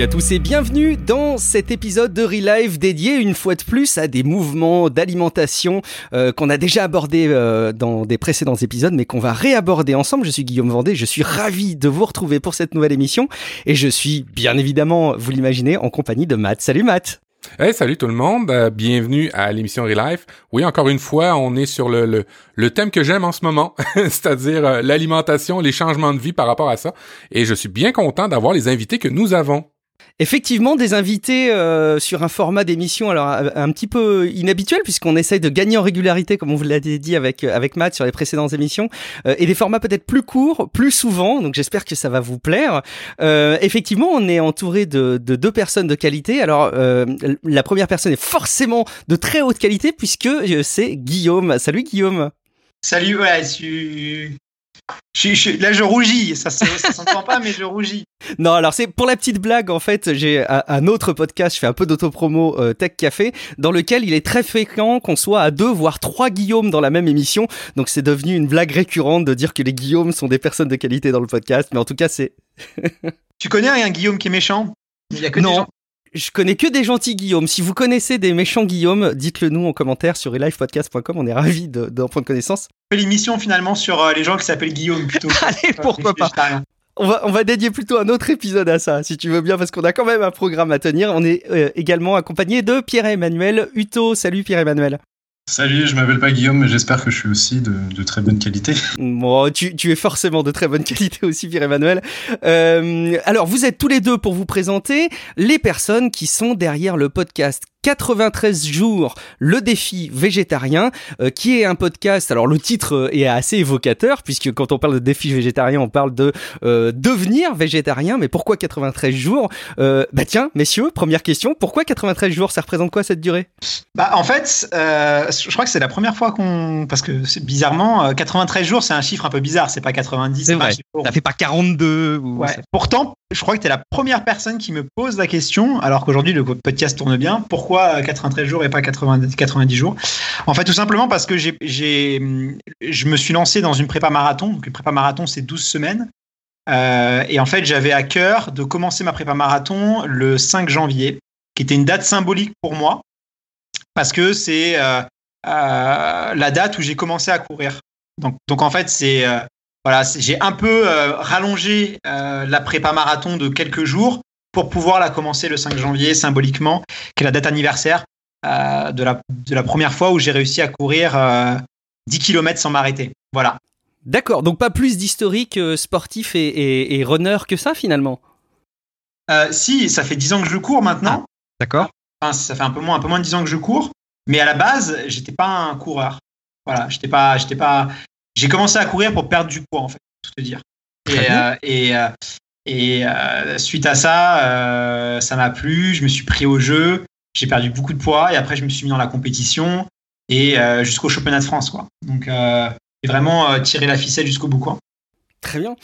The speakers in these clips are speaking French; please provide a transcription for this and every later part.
Salut à tous et bienvenue dans cet épisode de Relive dédié une fois de plus à des mouvements d'alimentation euh, qu'on a déjà abordé euh, dans des précédents épisodes mais qu'on va réaborder ensemble. Je suis Guillaume Vendée, je suis ravi de vous retrouver pour cette nouvelle émission et je suis bien évidemment, vous l'imaginez, en compagnie de Matt. Salut Matt Hey, salut tout le monde, euh, bienvenue à l'émission Relife. Oui, encore une fois, on est sur le, le, le thème que j'aime en ce moment, c'est-à-dire l'alimentation, les changements de vie par rapport à ça. Et je suis bien content d'avoir les invités que nous avons. Effectivement, des invités euh, sur un format d'émission alors un petit peu inhabituel puisqu'on essaye de gagner en régularité, comme on vous l'a dit avec euh, avec Matt sur les précédentes émissions, euh, et des formats peut-être plus courts, plus souvent. Donc j'espère que ça va vous plaire. Euh, effectivement, on est entouré de, de, deux personnes de qualité. Alors euh, la première personne est forcément de très haute qualité puisque c'est Guillaume. Salut Guillaume. Salut, ouais, je, je, là, je rougis. Ça, ça s'entend pas, mais je rougis. Non, alors c'est pour la petite blague. En fait, j'ai un autre podcast. Je fais un peu d'autopromo euh, Tech Café, dans lequel il est très fréquent qu'on soit à deux, voire trois Guillaume dans la même émission. Donc c'est devenu une blague récurrente de dire que les Guillaume sont des personnes de qualité dans le podcast. Mais en tout cas, c'est. tu connais un Guillaume qui est méchant? Il y a que non. Je connais que des gentils Guillaume. Si vous connaissez des méchants Guillaume, dites-le nous en commentaire sur elivepodcast.com. On est ravis d'en prendre connaissance. L'émission finalement sur euh, les gens qui s'appellent Guillaume plutôt. Allez, pourquoi pas. On va, on va dédier plutôt un autre épisode à ça, si tu veux bien, parce qu'on a quand même un programme à tenir. On est euh, également accompagné de Pierre-Emmanuel Uto. Salut Pierre-Emmanuel. Salut, je m'appelle pas Guillaume, mais j'espère que je suis aussi de, très bonne qualité. Bon, tu, tu, es forcément de très bonne qualité aussi, Pierre-Emmanuel. Euh, alors, vous êtes tous les deux pour vous présenter les personnes qui sont derrière le podcast 93 jours, le défi végétarien, euh, qui est un podcast. Alors le titre euh, est assez évocateur puisque quand on parle de défi végétarien, on parle de euh, devenir végétarien. Mais pourquoi 93 jours? Euh, Bah tiens, messieurs, première question. Pourquoi 93 jours? Ça représente quoi cette durée? Bah en fait, euh, je crois que c'est la première fois qu'on, parce que c'est bizarrement 93 jours, c'est un chiffre un peu bizarre. C'est pas 90. C'est vrai. Ça fait pas 42. Ou... Ouais. Pourtant, je crois que tu es la première personne qui me pose la question, alors qu'aujourd'hui le podcast tourne bien. Pourquoi pourquoi 93 jours et pas 90, 90 jours? En fait, tout simplement parce que j'ai, je me suis lancé dans une prépa marathon. Donc, une prépa marathon, c'est 12 semaines. Euh, et en fait, j'avais à cœur de commencer ma prépa marathon le 5 janvier, qui était une date symbolique pour moi, parce que c'est euh, euh, la date où j'ai commencé à courir. Donc en fait, c'est voilà, j'ai un peu rallongé la prépa marathon de quelques jours pour pouvoir la commencer le 5 janvier symboliquement, qui est la date anniversaire euh, de, la, de la première fois où j'ai réussi à courir euh, 10 km sans m'arrêter. Voilà. D'accord, donc pas plus d'historique euh, sportif et, et, et, runner que ça finalement? Euh, Si, ça fait 10 ans que je cours maintenant. Ah, D'accord. Enfin, ça fait un peu moins, un peu moins de 10 ans que je cours, mais à la base, j'étais pas un coureur. Voilà, j'étais pas, j'étais pas. J'ai commencé à courir pour perdre du poids en fait, tout te dire. Et, euh, et, et euh, suite à ça, euh, ça m'a plu, je me suis pris au jeu, j'ai perdu beaucoup de poids et après je me suis mis dans la compétition et euh, jusqu'au championnat de France quoi. Donc euh, j'ai vraiment tiré la ficelle jusqu'au bout quoi. Très bien.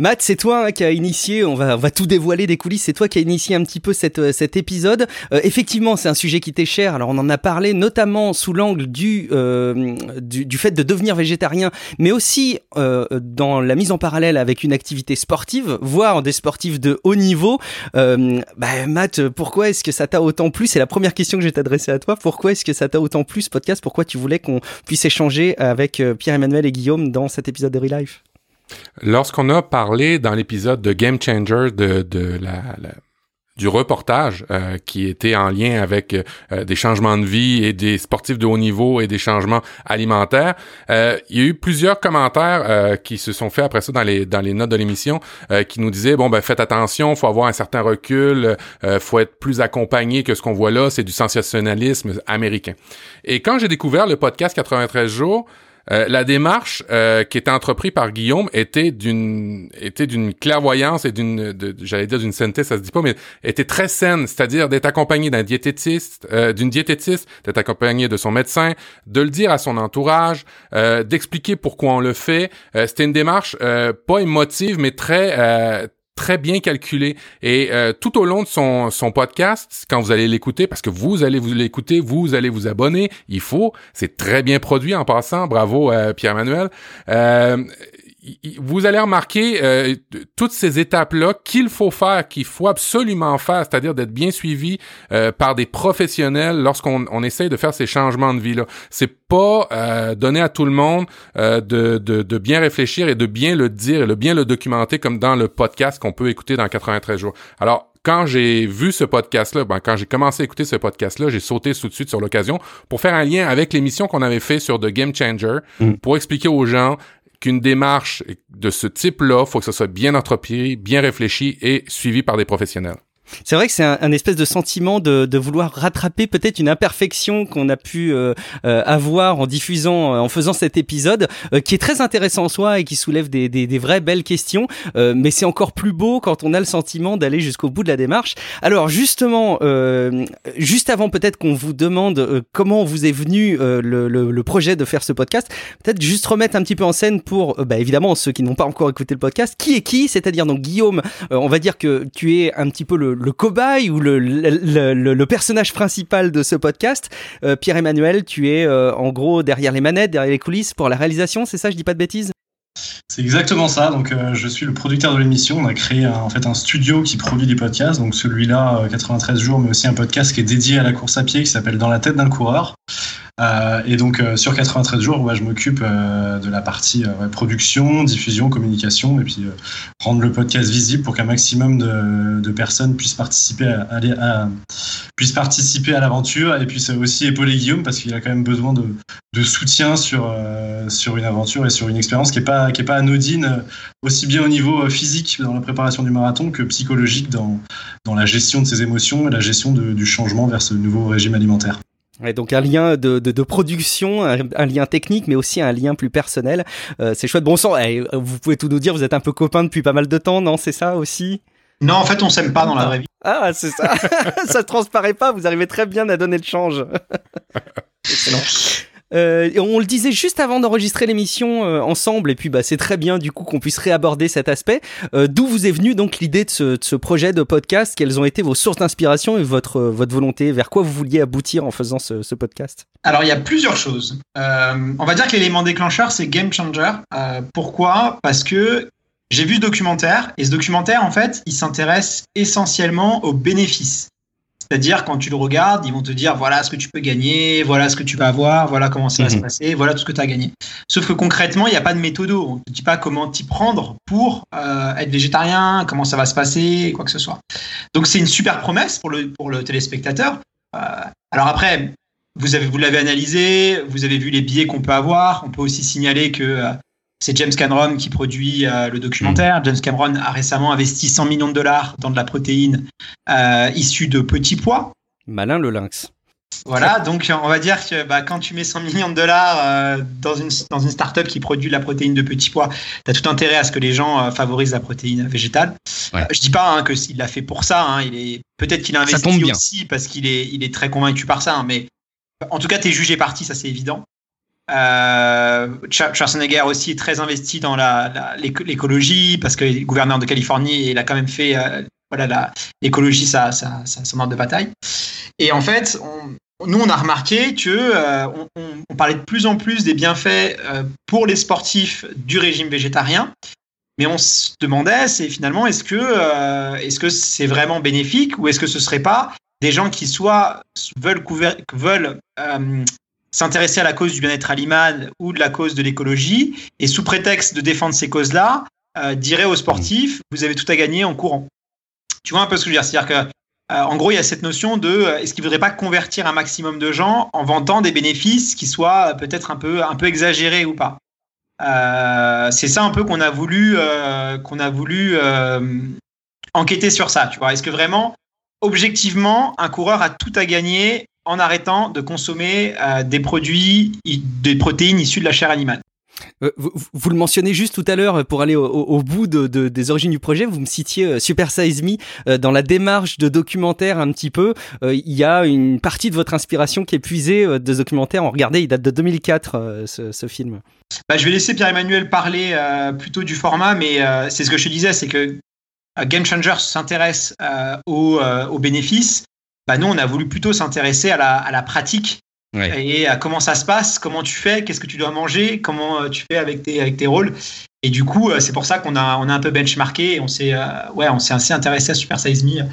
Matt, c'est toi hein, qui a initié, on va, on va tout dévoiler des coulisses, c'est toi qui a initié un petit peu cette, euh, cet épisode. Euh, effectivement, c'est un sujet qui t'est cher, alors on en a parlé notamment sous l'angle du, euh, du, du, fait de devenir végétarien, mais aussi euh, dans la mise en parallèle avec une activité sportive, voire des sportifs de haut niveau. Euh, bah, Matt, pourquoi est-ce que ça t'a autant plu? C'est la première question que je vais t'adresser à toi. Pourquoi est-ce que ça t'a autant plu ce podcast? Pourquoi tu voulais qu'on puisse échanger avec Pierre-Emmanuel et Guillaume dans cet épisode de Relife? Lorsqu'on a parlé dans l'épisode de Game Changer de, de la, du reportage euh, qui était en lien avec euh, des changements de vie et des sportifs de haut niveau et des changements alimentaires. Euh, il y a eu plusieurs commentaires euh, qui se sont faits après ça dans les dans les notes de l'émission euh, qui nous disaient bon ben faites attention, faut avoir un certain recul, euh, faut être plus accompagné que ce qu'on voit là, c'est du sensationnalisme américain. Et quand j'ai découvert le podcast 93 jours, euh, la démarche euh, qui était entreprise par Guillaume était d'une était d'une clairvoyance et d'une j'allais dire d'une sainteté ça se dit pas mais était très saine c'est-à-dire d'être accompagné d'un diététiste euh, d'une diététiste d'être accompagné de son médecin de le dire à son entourage euh, d'expliquer pourquoi on le fait. Euh, c'était une démarche pas émotive mais très très bien calculé. Et euh, tout au long de son, son podcast, quand vous allez l'écouter, parce que vous allez vous l'écouter, vous allez vous abonner, il faut, c'est très bien produit en passant, bravo euh, Pierre-Manuel. Euh, vous allez remarquer euh, toutes ces étapes-là qu'il faut faire, qu'il faut absolument faire, c'est-à-dire d'être bien suivi euh, par des professionnels lorsqu'on on essaye de faire ces changements de vie-là. C'est pas euh, donné à tout le monde de, de, de, bien réfléchir et de bien le dire et de bien le documenter comme dans le podcast qu'on peut écouter dans 93 jours. Alors, quand j'ai vu ce podcast-là, ben, quand j'ai commencé à écouter ce podcast-là, j'ai sauté tout de suite sur l'occasion pour faire un lien avec l'émission qu'on avait fait sur The Game Changer, mm. pour expliquer aux gens qu'une démarche de ce type-là, faut que ce soit bien entrepris, bien réfléchi et suivi par des professionnels. C'est vrai que c'est un, espèce de sentiment de, de vouloir rattraper peut-être une imperfection qu'on a pu euh, euh, avoir en diffusant, euh, en faisant cet épisode, qui est très intéressant en soi et qui soulève des, des, des vraies belles questions. mais c'est encore plus beau quand on a le sentiment d'aller jusqu'au bout de la démarche. Alors justement, juste avant peut-être qu'on vous demande comment vous est venu le, le, le, projet de faire ce podcast, peut-être juste remettre un petit peu en scène pour, bah, évidemment, ceux qui n'ont pas encore écouté le podcast, qui est qui? C'est-à-dire donc Guillaume, on va dire que tu es un petit peu le le cobaye ou le, le, personnage principal de ce podcast. Euh, Pierre-Emmanuel, tu es euh, en gros derrière les manettes, derrière les coulisses pour la réalisation, c'est ça, je dis pas de bêtises? C'est exactement ça. Donc, euh, je suis le producteur de l'émission. On a créé en fait un studio qui produit des podcasts. Donc, celui-là, 93 jours, mais aussi un podcast qui est dédié à la course à pied qui s'appelle Dans la tête d'un coureur. Euh, et donc euh, sur 93 jours, ouais, je m'occupe euh, de la partie production, diffusion, communication, et puis rendre le podcast visible pour qu'un maximum de, de, personnes puissent participer à, à, puissent participer à l'aventure, et puis c'est aussi épauler Guillaume parce qu'il a quand même besoin de, de soutien sur sur une aventure et sur une expérience qui est pas est pas anodine, aussi bien au niveau physique dans la préparation du marathon que psychologique dans dans la gestion de ses émotions et la gestion de, du changement vers ce nouveau régime alimentaire. Ouais, donc un lien de, de, de production, un, lien technique, mais aussi un lien plus personnel. Euh, c'est chouette. Bon sang, eh, vous pouvez tout nous dire, vous êtes un peu copains depuis pas mal de temps, non C'est ça aussi? Non, en fait, on s'aime pas dans la vraie vie. Ah, c'est ça. ça transparaît pas, vous arrivez très bien à donner le change. Excellent. Euh, on le disait juste avant d'enregistrer l'émission euh, ensemble, et puis bah, c'est très bien du coup qu'on puisse réaborder cet aspect. Euh, d'où vous est venue donc l'idée de ce, projet de podcast? Quelles ont été vos sources d'inspiration et votre, votre volonté? Vers quoi vous vouliez aboutir en faisant ce, podcast? Alors il y a plusieurs choses. on va dire que l'élément déclencheur c'est Game Changer. pourquoi? Parce que j'ai vu ce documentaire, et ce documentaire en fait il s'intéresse essentiellement aux bénéfices. C'est-à-dire, quand tu le regardes, ils vont te dire voilà ce que tu peux gagner, voilà ce que tu vas avoir, voilà comment ça va se mhm. passer, voilà tout ce que tu as gagné. Sauf que concrètement, il n'y a pas de méthode. On ne te dit pas comment t'y prendre pour euh, être végétarien, comment ça va se passer, quoi que ce soit. Donc, c'est une super promesse pour le, pour le téléspectateur. Euh, alors après, vous avez vous l'avez analysé, vous avez vu les billets qu'on peut avoir. On peut aussi signaler que euh, c'est James Cameron qui produit euh, le documentaire. Mm. James Cameron a récemment investi 100 millions de dollars dans de la protéine euh, issue de petits pois. Malin le lynx. Voilà, donc on va dire que bah, quand tu mets 100 millions de dollars euh, dans une, dans une start-up qui produit de la protéine de petits pois, tu as tout intérêt à ce que les gens favorisent la protéine végétale. Je je dis pas hein, qu'il l'a fait pour ça, hein, il est peut-être qu'il a investi aussi parce qu'il est, il est très convaincu par ça, hein, mais en tout cas, tu es jugé parti, ça c'est évident. Euh, Schwarzenegger aussi est très investi dans l'écologie parce que le gouverneur de Californie, il a quand même fait euh, voilà l'écologie, ça, ça, ça, son ordre de bataille. Et en fait, nous, on a remarqué que euh, on, parlait de plus en plus des bienfaits euh, pour les sportifs du régime végétarien, mais on se demandait, c'est finalement, est-ce que est-ce que c'est vraiment bénéfique ou est-ce que ce serait pas des gens qui soit veulent, veulent s'intéresser à la cause du bien-être animal ou de la cause de l'écologie, et sous prétexte de défendre ces causes-là, euh, dirait aux sportifs, vous avez tout à gagner en courant. Tu vois un peu ce que je veux dire C'est-à-dire que, euh, en gros, il y a cette notion de euh, est-ce qu'il ne voudrait pas convertir un maximum de gens en vantant des bénéfices qui soient peut-être un peu, un peu exagérés ou pas? C'est ça un peu qu'on a voulu, qu'on a voulu enquêter sur ça. Tu vois Est-ce que vraiment, objectivement, un coureur a tout à gagner en arrêtant de consommer euh, des produits, des protéines issues de la chair animale. Euh, vous, le mentionnez juste tout à l'heure euh, pour aller au, bout de, des origines du projet. Vous me citiez Super Size Me dans la démarche de documentaire un petit peu. Il y a une partie de votre inspiration qui est puisée de ce documentaire. On regardait, il date de 2004 ce, film. Bah, je vais laisser Pierre-Emmanuel parler plutôt du format, mais c'est ce que je te disais, c'est que Game Changer s'intéresse aux, aux bénéfices bah, nous, on a voulu plutôt s'intéresser à la, à la pratique et à comment ça se passe, comment tu fais, qu'est-ce que tu dois manger, comment euh, tu fais avec tes, avec tes rôles. Et du coup, c'est pour ça qu'on a, on a un peu benchmarké et on s'est ouais, on s'est assez intéressé à Super Size Me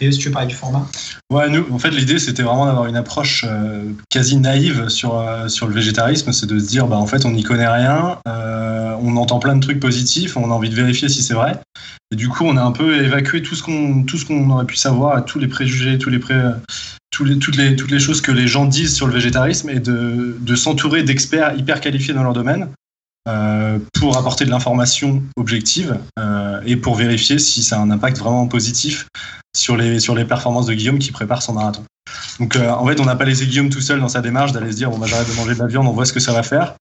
si tu parler du format? Ouais, nous, en fait, l'idée, c'était vraiment d'avoir une approche euh, quasi naïve sur, euh, sur le végétarisme. C'est de se dire, bah, en fait, on n'y connaît rien, euh, on entend plein de trucs positifs, on a envie de vérifier si c'est vrai. Et du coup, on a un peu évacué tout ce qu'on, tout aurait pu savoir, tous les préjugés, tous les pré, toutes, les, toutes les choses que les gens disent sur le végétarisme et de, de s'entourer d'experts hyper qualifiés dans leur domaine. pour apporter de l'information objective et pour vérifier si ça a un impact vraiment positif sur les, sur les performances de Guillaume qui prépare son marathon. Donc euh, en fait, on n'a pas laissé Guillaume tout seul dans sa démarche d'aller se dire bon bah j'arrête de manger de la viande, on voit ce que ça va faire.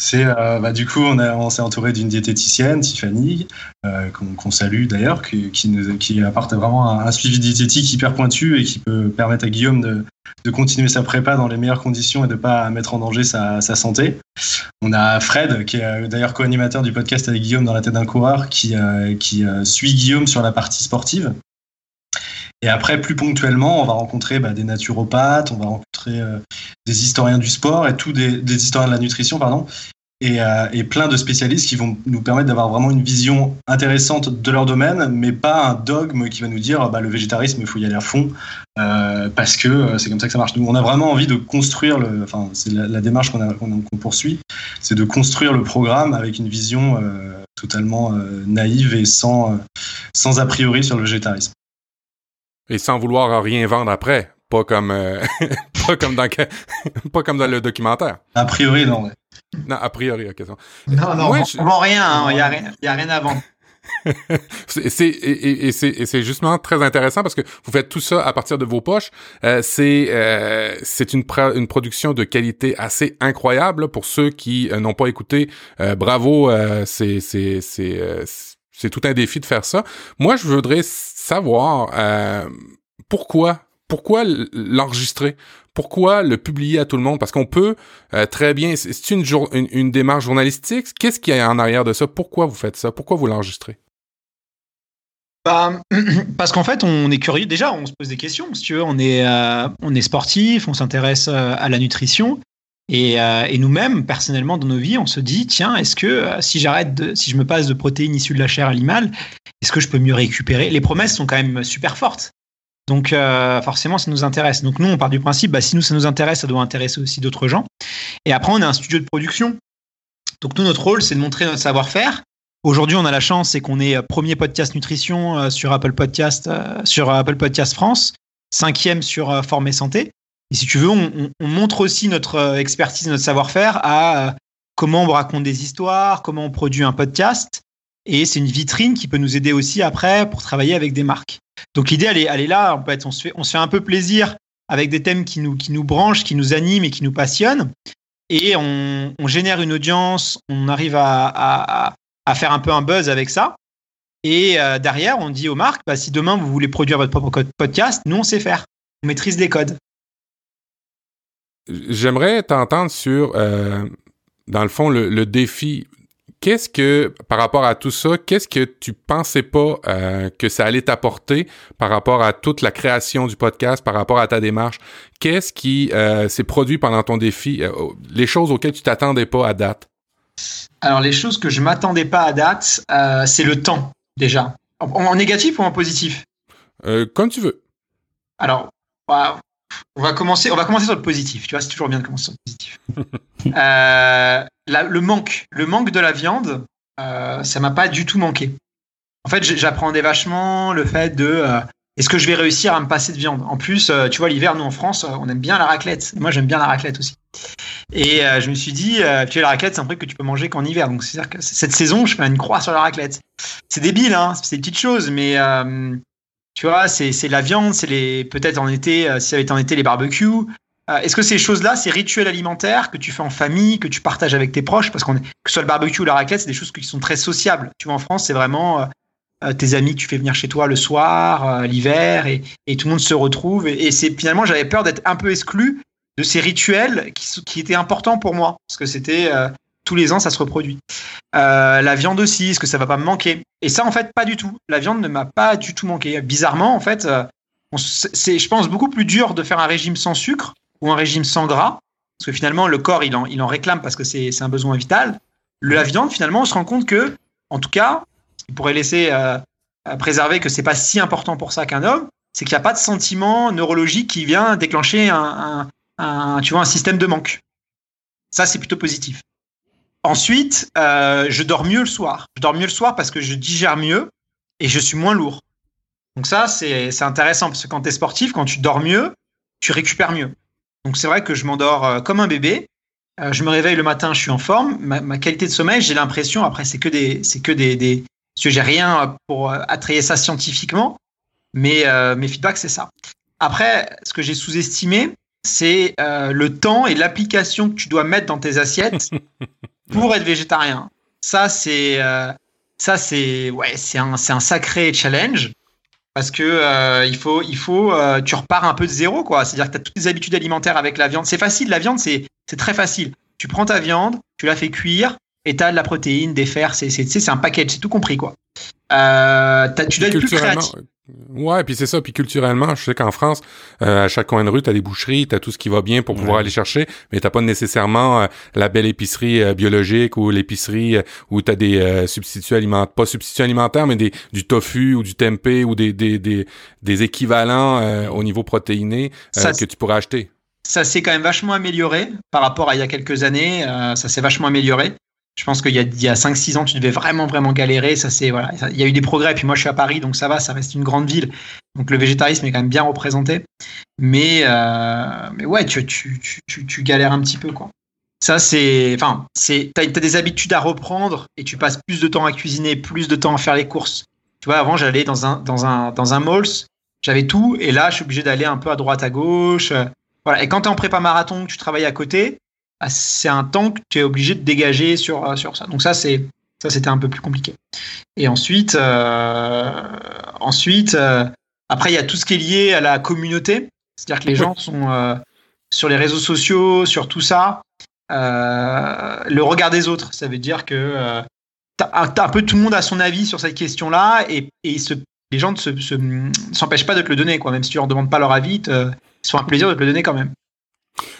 C'est euh, bah, du coup on, s'est entouré d'une diététicienne, Tiffany, euh, qu'on, salue d'ailleurs, qui, qui, apporte vraiment un, suivi diététique hyper pointu et qui peut permettre à Guillaume de, de continuer sa prépa dans les meilleures conditions et de pas mettre en danger sa, sa santé. On a Fred, qui est d'ailleurs co-animateur du podcast avec Guillaume dans la tête d'un coureur, qui, qui suit Guillaume sur la partie sportive. Et après, plus ponctuellement, on va rencontrer bah, des naturopathes, on va rencontrer euh, des historiens du sport et tout des, historiens de la nutrition, pardon, euh, et, plein de spécialistes qui vont nous permettre d'avoir vraiment une vision intéressante de leur domaine, mais pas un dogme qui va nous dire bah, le végétarisme, il faut y aller à fond euh, parce que c'est comme ça que ça marche. Nous, on a vraiment envie de construire le, enfin, c'est la, démarche qu'on poursuit, c'est de construire le programme avec une vision totalement naïve et sans, sans a priori sur le végétarisme. Et sans vouloir rien vendre après. Pas comme, euh, pas comme dans, pas comme dans le documentaire. A priori, non. Non, a priori, ok. Non, non, on, je... vend rien, il hein, n'y a, y a rien à vendre. c'est et, et c'est justement très intéressant parce que vous faites tout ça à partir de vos poches. Euh, c'est euh, c'est une une production de qualité assez incroyable pour ceux qui euh, n'ont pas écouté. Euh, bravo, c'est c'est c'est c'est tout un défi de faire ça. Moi, je voudrais savoir euh, pourquoi pourquoi l'enregistrer? Pourquoi le publier à tout le monde? Parce qu'on peut euh, très bien. C'est une, démarche journalistique. Qu'est-ce qu'il y a en arrière de ça? Pourquoi vous faites ça? Pourquoi vous l'enregistrez? Bah, parce qu'en fait, on est curieux. Déjà, on se pose des questions. Si tu veux, on est, euh, on est sportif, on s'intéresse à la nutrition. Et, et nous-mêmes, personnellement, dans nos vies, on se dit tiens, est-ce que si j'arrête, si je me passe de protéines issues de la chair animale, est-ce que je peux mieux récupérer? Les promesses sont quand même super fortes. Donc euh, forcément, ça nous intéresse. Donc nous, on part du principe, bah, si nous, ça nous intéresse, ça doit intéresser aussi d'autres gens. Et après, on a un studio de production. Donc nous, notre rôle, c'est de montrer notre savoir-faire. Aujourd'hui, on a la chance, c'est qu'on est euh, premier podcast nutrition euh, sur Apple Podcast, sur Apple Podcast France, cinquième sur Forme et Santé. Et si tu veux, on, on montre aussi notre expertise, notre savoir-faire à comment on raconte des histoires, comment on produit un podcast, et c'est une vitrine qui peut nous aider aussi après pour travailler avec des marques. Donc l'idée, elle est, elle est là. En on se fait, on se fait un peu plaisir avec des thèmes qui nous, qui nous branchent, qui nous animent et qui nous passionnent. Et on, génère une audience, on arrive à, faire un peu un buzz avec ça. Et euh, derrière, on dit aux marques, bah, si demain vous voulez produire votre propre podcast, nous, on sait faire. On maîtrise les codes. J'aimerais t'entendre sur, euh, dans le fond, le, le défi Qu'est-ce que, par rapport à tout ça, qu'est-ce que tu pensais pas euh, que ça allait t'apporter par rapport à toute la création du podcast, par rapport à ta démarche? Qu'est-ce qui euh, s'est produit pendant ton défi? Les choses auxquelles tu t'attendais pas à date? Alors, les choses que je m'attendais pas à date, c'est le temps, déjà. En, négatif ou en positif? comme tu veux. Alors, bah, on va commencer, on va commencer sur le positif. Tu vois, c'est toujours bien de commencer sur le positif. euh, le manque, le manque de la viande, euh, ça m'a pas du tout manqué. En fait, j'appréhendais vachement le fait de euh, est-ce que je vais réussir à me passer de viande? En plus, euh, tu vois, l'hiver, nous en France, on aime bien la raclette. Moi, j'aime bien la raclette aussi. Et je me suis dit, tu sais, la raclette, c'est un truc que tu peux manger qu'en hiver. Donc, c'est-à-dire que cette saison, je fais une croix sur la raclette. C'est débile, hein, c'est des petites choses, mais tu vois, c'est la viande, c'est les peut-être en été, si ça avait été en été, les barbecues. Euh, est-ce que ces choses-là, ces rituels alimentaires que tu fais en famille, que tu partages avec tes proches, parce qu'on que ce soit le barbecue ou la raclette, c'est des choses qui sont très sociables. Tu vois, en France, c'est vraiment euh, euh, tes amis que tu fais venir chez toi le soir, l'hiver, et, tout le monde se retrouve. Et, c'est finalement, j'avais peur d'être un peu exclu de ces rituels qui, qui étaient importants pour moi, parce que c'était tous les ans, ça se reproduit. la viande aussi, est-ce que ça va pas me manquer? Et ça, en fait, pas du tout. La viande ne m'a pas du tout manqué. Bizarrement, en fait, c'est, je pense, beaucoup plus dur de faire un régime sans sucre ou un régime sans gras, parce que finalement, le corps, il en, il en réclame parce que c'est un besoin vital. La viande, finalement, on se rend compte que en tout cas, il pourrait laisser préserver que c'est pas si important pour ça qu'un homme, c'est qu'il n'y a pas de sentiment neurologique qui vient déclencher un, tu vois, un système de manque. Ça, c'est plutôt positif. Ensuite, euh, je dors mieux le soir. Je dors mieux le soir parce que je digère mieux et je suis moins lourd. Donc ça, c'est intéressant parce que quand tu es sportif, quand tu dors mieux, tu récupères mieux. Donc c'est vrai que je m'endors euh, comme un bébé. Euh, je me réveille le matin, je suis en forme. Ma, qualité de sommeil, j'ai l'impression, après c'est que des, c'est que des, des, parce que j'ai rien pour attrayer ça scientifiquement, mais mes feedbacks c'est ça. Après, ce que j'ai sous-estimé, c'est le temps et l'application que tu dois mettre dans tes assiettes pour être végétarien. Ça, c'est euh, ça, c'est ouais, c'est un, c'est un sacré challenge parce que euh, il faut, il faut, euh, tu repars un peu de zéro, quoi. C'est-à-dire que tu as toutes les habitudes alimentaires avec la viande. C'est facile, la viande, c'est, c'est très facile. Tu prends ta viande, tu la fais cuire, et tu as de la protéine, des fers, c'est, c'est, c'est un package, c'est tout compris, quoi. Tu dois être plus créatif. Ouais, puis c'est ça. Puis culturellement, je sais qu'en France, euh, à chaque coin de rue, t'as des boucheries, t'as tout ce qui va bien pour pouvoir aller chercher, mais t'as pas nécessairement euh, la belle épicerie euh, biologique ou l'épicerie où t'as des substituts alimentaires, pas substituts alimentaires, mais des, du tofu ou du tempeh ou des, des, des, des équivalents au niveau protéiné que tu pourrais acheter. Ça s'est quand même vachement amélioré par rapport à il y a quelques années. ça s'est vachement amélioré. Je pense qu'il y a, il y a 5-6 ans, tu devais vraiment, vraiment galérer. Ça, c'est, voilà. Il y a eu des progrès. Puis moi, je suis à Paris, donc ça va, ça reste une grande ville. Donc le végétarisme est quand même bien représenté. Mais, euh, mais ouais, tu, tu, tu, tu, galères un petit peu, quoi. Ça, c'est. Enfin, c'est. T'as, as des habitudes à reprendre et tu passes plus de temps à cuisiner, plus de temps à faire les courses. Tu vois, avant, j'allais dans un, dans un, dans un malls, j'avais tout, et là, je suis obligé d'aller un peu à droite, à gauche. Voilà. Et quand tu es en prépa marathon, tu travailles à côté, c'est un temps que tu es obligé de dégager sur, euh, sur ça. Donc ça, c'est ça c'était un peu plus compliqué. Et ensuite, euh, ensuite euh, après, il y a tout ce qui est lié à la communauté. C'est-à-dire que les gens sont sur les réseaux sociaux, sur tout ça. le regard des autres, ça veut dire que un peu tout le monde a son avis sur cette question-là et, et les gens ne s'empêchent pas de te le donner, quoi. Même si tu leur demandes pas leur avis, ils sont un plaisir de te le donner quand même.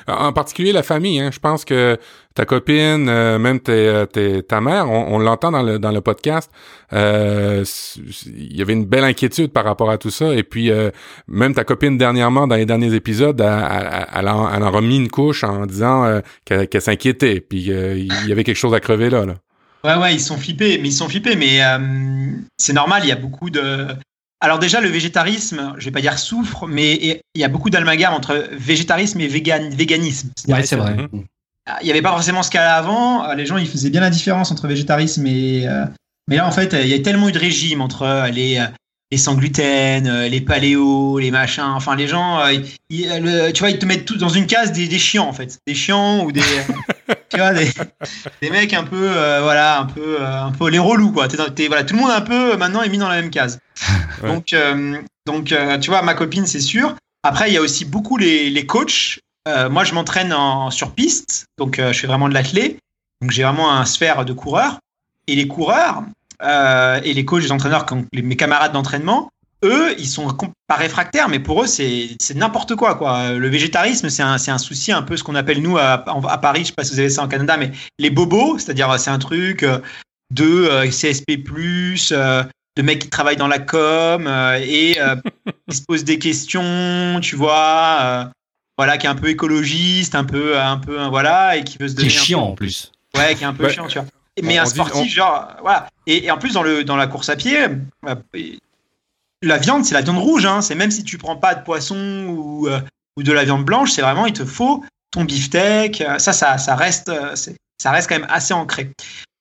En particulier la famille, hein. je pense que ta copine, euh, même euh, ta mère, on, l'entend dans le, podcast, euh, il y avait une belle inquiétude par rapport à tout ça. Et puis même ta copine dernièrement, dans les derniers épisodes, elle, en, a remis une couche en disant qu'elle s'inquiétait, puis il y avait quelque chose à crever là. là. Ouais, ouais, ils sont flippés, mais ils sont flippés, mais c'est normal, il y a beaucoup de... Alors déjà, le végétarisme, je vais pas dire souffre, mais il y a beaucoup d'amalgame entre végétarisme et véganisme. Ouais, c'est vrai. Il n'y avait pas forcément ce cas-là avant. Les gens, ils faisaient bien la différence entre végétarisme et... Euh, mais là, en fait, il y a tellement eu de régimes entre les, les sans gluten, euh, les paléos, les machins. Enfin, les gens, euh, tu vois, ils te mettent tout dans une case des, des chiants en fait, des chiants ou des, tu vois, des, des, mecs un peu, euh, voilà, un peu, un peu les relous quoi. voilà, tout le monde un peu maintenant est mis dans la même case. Donc, donc, tu vois, ma copine, c'est sûr. Après, il y a aussi beaucoup les, les coachs. moi, je m'entraîne en sur piste, donc je fais vraiment de l'athlé. Donc, j'ai vraiment un sphère de coureur. Et les coureurs, euh, et les coachs, les entraîneurs, mes camarades d'entraînement, eux, ils sont pas réfractaires, mais pour eux, c'est n'importe quoi, quoi. Le végétarisme, c'est un, un, souci, un peu ce qu'on appelle, nous, à, à, Paris, je sais pas si vous avez ça en Canada, mais les bobos, c'est-à-dire, c'est un truc euh, de euh, CSP+, de mecs qui travaillent dans la com, et qui se posent des questions, tu vois, voilà, qui est un peu écologiste, un peu, un peu, voilà, et qui veut se donner. Qui est chiant, en plus. Ouais, qui est un peu chiant, tu vois mais un sportif, genre, voilà. Et, en plus, dans, le, dans la course à pied, euh, la viande, c'est la viande rouge. Hein. C'est même si tu prends pas de poisson ou, euh, ou de la viande blanche, c'est vraiment, il te faut ton beefsteak. Euh, ça, ça, ça, reste, ça reste quand même assez ancré.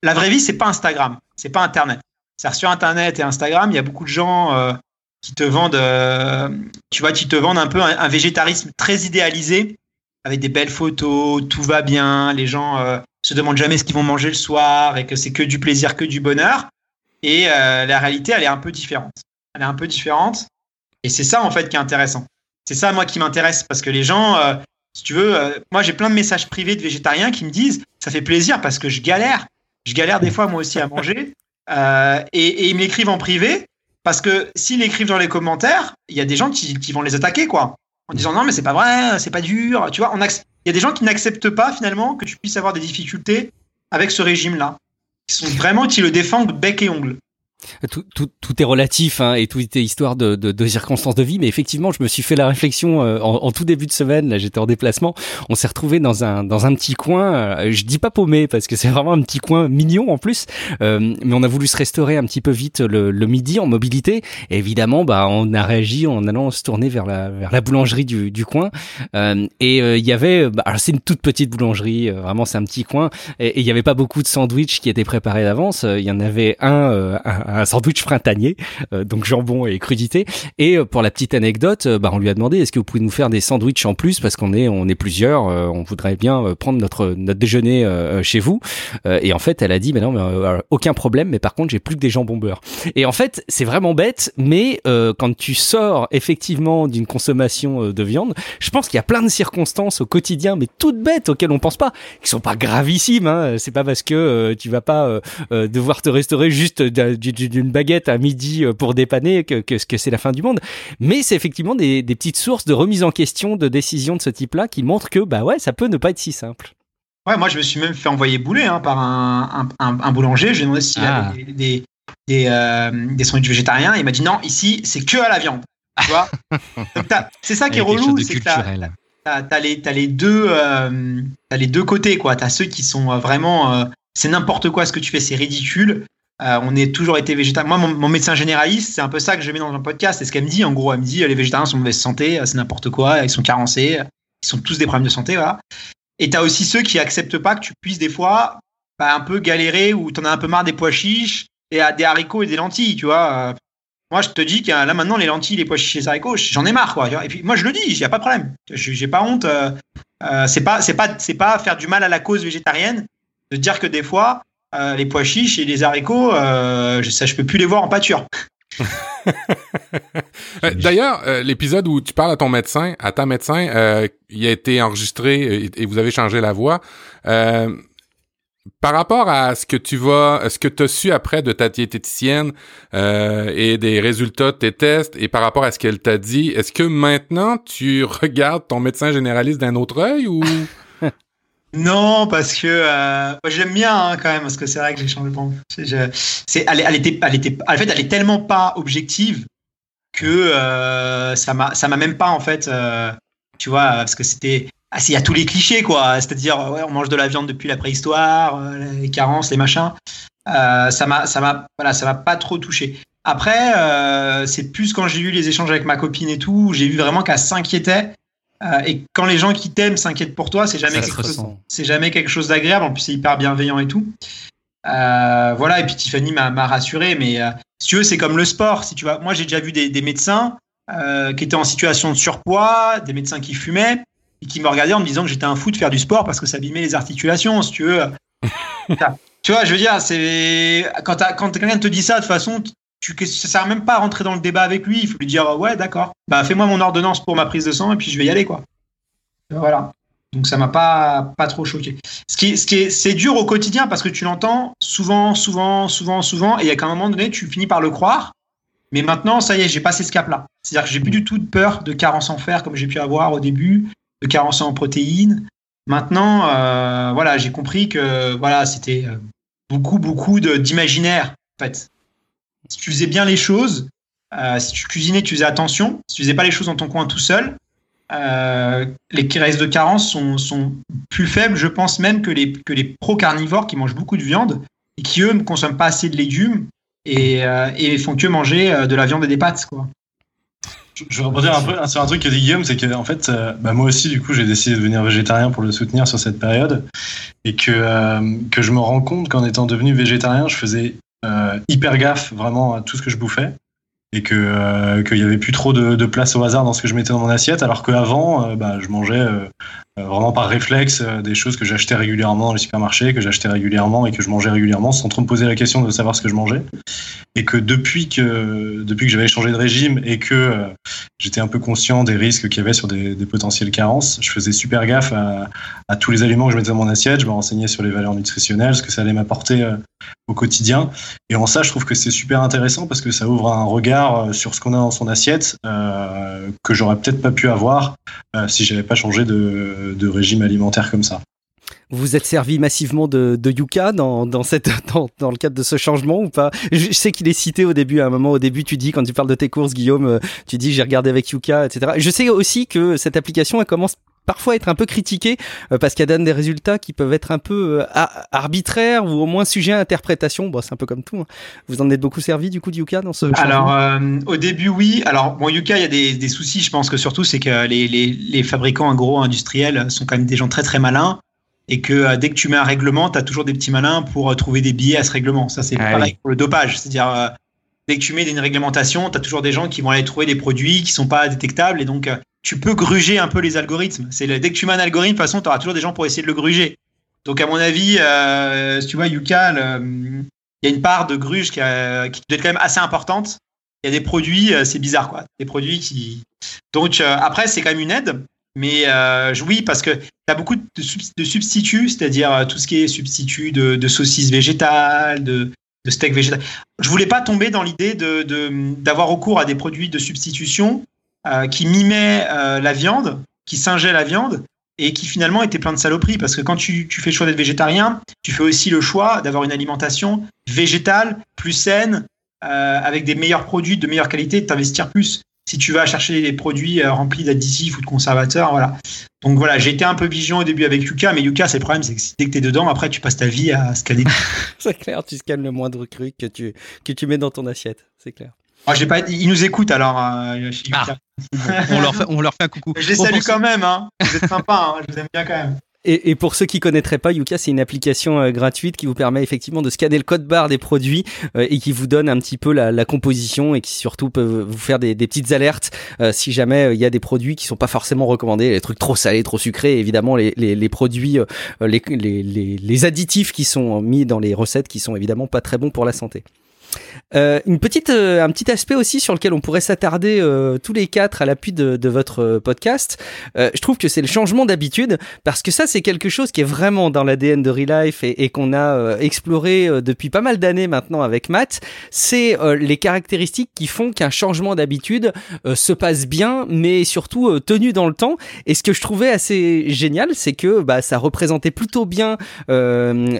La vraie vie, c'est pas Instagram, c'est pas Internet. C'est sur Internet et Instagram, il y a beaucoup de gens qui te vendent, tu vois, qui te vendent un peu un, végétarisme très idéalisé, avec des belles photos, tout va bien, les gens se demandent jamais ce qu'ils vont manger le soir et que c'est que du plaisir, que du bonheur. Et euh, la réalité, elle est un peu différente. Elle est un peu différente. Et c'est ça, en fait, qui est intéressant. C'est ça, moi, qui m'intéresse parce que les gens, euh, si tu veux, euh, moi, j'ai plein de messages privés de végétariens qui me disent ça fait plaisir parce que je galère. Je galère des fois, moi aussi, à manger. Et, ils m'écrivent en privé parce que s'ils l'écrivent dans les commentaires, il y a des gens qui, vont les attaquer, quoi. En disant non, mais c'est pas vrai, c'est pas dur. Tu vois, il y a des gens qui n'acceptent pas finalement que tu puisses avoir des difficultés avec ce régime-là. qui sont vraiment qui le défendent bec et ongle. Tout, tout, tout, est relatif hein, et tout est histoire de, de, de, circonstances de vie. Mais effectivement, je me suis fait la réflexion euh, en, en, tout début de semaine. Là, j'étais en déplacement. On s'est retrouvé dans un dans un petit coin. Euh, je dis pas paumé parce que c'est vraiment un petit coin mignon en plus. Euh, mais on a voulu se restaurer un petit peu vite le, le midi en mobilité. Et évidemment, bah, on a réagi en allant se tourner vers la vers la boulangerie du, du coin. Euh, et il y avait, bah, alors c'est une toute petite boulangerie. vraiment, c'est un petit coin. Et il y avait pas beaucoup de sandwichs qui étaient préparés d'avance. Il y en avait un, un un sandwich printanier, euh, donc jambon et crudité. Et euh, pour la petite anecdote, euh, bah, on lui a demandé est-ce que vous pouvez nous faire des sandwichs en plus? Parce qu'on est on est plusieurs, on voudrait bien prendre notre notre déjeuner chez vous. et en fait, elle a dit mais non, mais aucun problème. Mais par contre, j'ai plus que des jambons beurre. Et en fait, c'est vraiment bête, mais quand tu sors effectivement d'une consommation de viande, je pense qu'il y a plein de circonstances au quotidien, mais toutes bêtes auxquelles on pense pas, qui sont pas gravissimes. Hein. C'est pas parce que tu vas pas devoir te restaurer juste d'une baguette à midi euh, pour dépanner que, que, que c'est la fin du monde. Mais c'est effectivement des, des, petites sources de remise en question de décisions de ce type-là qui montrent que bah ouais, ça peut ne pas être si simple. Ouais, moi je me suis même fait envoyer bouler hein, par un, un, un, boulanger. J'ai demandé s'il ah. avait des, des, des, euh, des sandwichs végétariens. Il m'a dit non, ici c'est que à la viande. Tu vois C'est ça qui est relou, c'est que t'as as, les, as les, deux, euh, as les deux côtés. quoi. T'as ceux qui sont euh, vraiment. Euh, c'est n'importe quoi ce que tu fais, c'est ridicule. Euh, on est toujours été végétarien. Moi, mon, médecin généraliste, c'est un peu ça que je mets dans un podcast. C'est ce qu'elle me dit. En gros, elle me dit les végétariens sont de mauvaise santé, c'est n'importe quoi, ils sont carencés, ils sont tous des problèmes de santé. Voilà. Et tu as aussi ceux qui acceptent pas que tu puisses des fois bah, un peu galérer ou tu en as un peu marre des pois chiches et des haricots et des lentilles, tu vois. Euh, moi, je te dis que là maintenant, les lentilles, les pois chiches et les haricots, j'en ai marre, quoi. Et puis, moi, je le dis, il n'y a pas de problème. J'ai pas honte. Euh, c'est pas, pas, c'est pas faire du mal à la cause végétarienne de dire que des fois, euh, les pois chiches et les haricots, euh, je, ça, je peux plus les voir en pâture. Euh, d'ailleurs, l'épisode où tu parles à ton médecin, à ta médecin, il a été enregistré et, vous avez changé la voix. par rapport à ce que tu vas, ce que tu as su après de ta diététicienne et des résultats de tes tests, et par rapport à ce qu'elle t'a dit, est-ce que maintenant tu regardes ton médecin généraliste d'un autre œil ou? Non, parce que euh, j'aime bien hein, quand même, parce que c'est vrai que j'ai changé de C'est, elle, elle, était, elle était, en fait, elle est tellement pas objective que euh, ça m'a, ça m'a même pas en fait, euh, tu vois, parce que c'était, ah, il y a tous les clichés quoi, c'est-à-dire ouais, on mange de la viande depuis la préhistoire, euh, les carences, les machins. Euh, ça m'a, ça m'a, voilà, ça m'a pas trop touché. Après, euh, c'est plus quand j'ai eu les échanges avec ma copine et tout, j'ai vu vraiment qu'elle s'inquiétait euh, et quand les gens qui t'aiment s'inquiètent pour toi, c'est jamais, quelque chose, c'est jamais quelque chose d'agréable. En plus, c'est hyper bienveillant et tout. Euh, voilà. Et puis Tiffany m'a, rassuré. Mais euh, si tu veux, c'est comme le sport. Si tu vois, moi, j'ai déjà vu des, des médecins qui étaient en situation de surpoids, des médecins qui fumaient et qui me regardaient en me disant que j'étais un fou de faire du sport parce que ça abîmait les articulations. Si tu veux. tu vois, je veux dire, c'est quand, quand quelqu'un te dit ça de toute façon, tu, ça sert même pas à rentrer dans le débat avec lui. Il faut lui dire ouais, d'accord. Bah fais-moi mon ordonnance pour ma prise de sang et puis je vais y aller quoi. Voilà. Donc ça m'a pas pas trop choqué. Ce qui, ce qui est, c'est dur au quotidien parce que tu l'entends souvent, souvent, souvent, souvent, et il y a qu'à un moment donné, tu finis par le croire. Mais maintenant, ça y est, j'ai passé ce cap-là. C'est-à-dire que j'ai plus du tout de peur de carence en fer comme j'ai pu avoir au début, de carence en protéines. Maintenant, euh, voilà, j'ai compris que voilà, c'était euh, beaucoup, beaucoup d'imaginaire en fait si tu faisais bien les choses, euh, si tu cuisinais, tu faisais attention, si tu faisais pas les choses dans ton coin tout seul, euh, les restes de carence sont, plus faibles, je pense même que les, pro-carnivores qui mangent beaucoup de viande et qui, eux, ne consomment pas assez de légumes et, euh, font que manger de la viande et des pâtes. Quoi. Je, vais rebondir un peu sur un truc que dit Guillaume, c'est que en fait, bah moi aussi, du coup, j'ai décidé de devenir végétarien pour le soutenir sur cette période, et que que je me rends compte qu'en étant devenu végétarien, je faisais hyper gaffe vraiment à tout ce que je bouffais. Et que euh, qu'il y avait plus trop de, place au hasard dans ce que je mettais dans mon assiette. Alors qu'avant euh, bah, je mangeais euh, vraiment par réflexe euh, des choses que j'achetais régulièrement dans les supermarchés, que j'achetais régulièrement et que je mangeais régulièrement sans trop me poser la question de savoir ce que je mangeais. Et que depuis que, depuis que j'avais changé de régime et que euh, j'étais un peu conscient des risques qu'il y avait sur des, des, potentielles carences, je faisais super gaffe à, à, tous les aliments que je mettais dans mon assiette, je me renseignais sur les valeurs nutritionnelles, ce que ça allait m'apporter au quotidien. Et en ça, je trouve que c'est super intéressant parce que ça ouvre un regard sur ce qu'on a dans son assiette euh, que j'aurais peut-être pas pu avoir euh, si j'avais pas changé de, régime alimentaire comme ça. Vous êtes servi massivement de, de dans, dans, le cadre de ce changement ou pas? Je, sais qu'il est cité au début, à un moment au début tu dis, quand tu parles de tes courses Guillaume, euh, tu dis j'ai regardé avec Yuka, etc. Je sais aussi que cette application elle commence parfois être un peu critiquée euh, parce qu'elle donne des résultats qui peuvent être un peu euh, arbitraires ou au moins sujets à interprétation. Bon, c'est un peu comme tout. Hein. Vous en êtes beaucoup servi du coup de Yuka dans ce Alors au début oui. Alors bon Yuka il y a des, des soucis. Je pense que surtout c'est que les, les, les fabricants agro-industriels sont quand même des gens très très malins et que euh, dès que tu mets un règlement, tu as toujours des petits malins pour euh, trouver des billets à ce règlement. Ça, c'est ah pareil pour le dopage. C'est-à-dire, euh, dès que tu mets une réglementation, tu as toujours des gens qui vont aller trouver des produits qui sont pas détectables et donc tu peux gruger un peu les algorithmes. C'est dès que tu mets un algorithme, de toute façon, tu auras toujours des gens pour essayer de le gruger. Donc, à mon avis, si tu vois, Yuka, il y a une part de gruge qui, qui doit être quand même assez importante. Il y a des produits, c'est bizarre, quoi. Des produits qui. Donc, après, c'est quand même une aide. Mais euh, oui, parce que tu as beaucoup de, substituts, c'est-à-dire euh, tout ce qui est substitut de, saucisses végétales, de, de steak végétal. Je voulais pas tomber dans l'idée d'avoir recours à des produits de substitution euh, qui mimaient euh, la viande, qui singeaient la viande et qui finalement étaient plein de saloperies. Parce que quand tu, tu fais le choix d'être végétarien, tu fais aussi le choix d'avoir une alimentation végétale, plus saine, euh, avec des meilleurs produits de meilleure qualité, de t'investir plus si tu vas chercher des produits euh, remplis d'additifs ou de conservateurs, voilà. Donc voilà, été un peu vigilant au début avec Yuka, mais Yuka, c'est le problème, c'est que dès que tu es dedans, après, tu passes ta vie à scanner. c'est clair, tu scannes le moindre truc que tu, que tu mets dans ton assiette, c'est clair. Moi, j'ai pas, ils nous écoutent alors. Euh, ah. on, leur fait, on leur fait un coucou. Je les salue quand même, hein. Vous êtes sympas, hein. je vous aime bien quand même. Et, et, pour ceux qui connaîtraient pas, Yuka, c'est une application euh, gratuite qui vous permet effectivement de scanner le code barre des produits euh, et qui vous donne un petit peu la, la, composition et qui surtout peut vous faire des, des petites alertes euh, si jamais il y a des produits qui sont pas forcément recommandés, les trucs trop salés, trop sucrés, évidemment les, les, les produits, les, les, les additifs qui sont mis dans les recettes qui sont évidemment pas très bons pour la santé. Euh, une petite, euh, un petit aspect aussi sur lequel on pourrait s'attarder euh, tous les quatre à l'appui de, de, votre podcast. je trouve que c'est le changement d'habitude parce que ça c'est quelque chose qui est vraiment dans l'ADN de Relife et, et qu'on a exploré depuis pas mal d'années maintenant avec Matt. C'est les caractéristiques qui font qu'un changement d'habitude se passe bien, mais surtout tenu dans le temps. Et ce que je trouvais assez génial, c'est que bah, ça représentait plutôt bien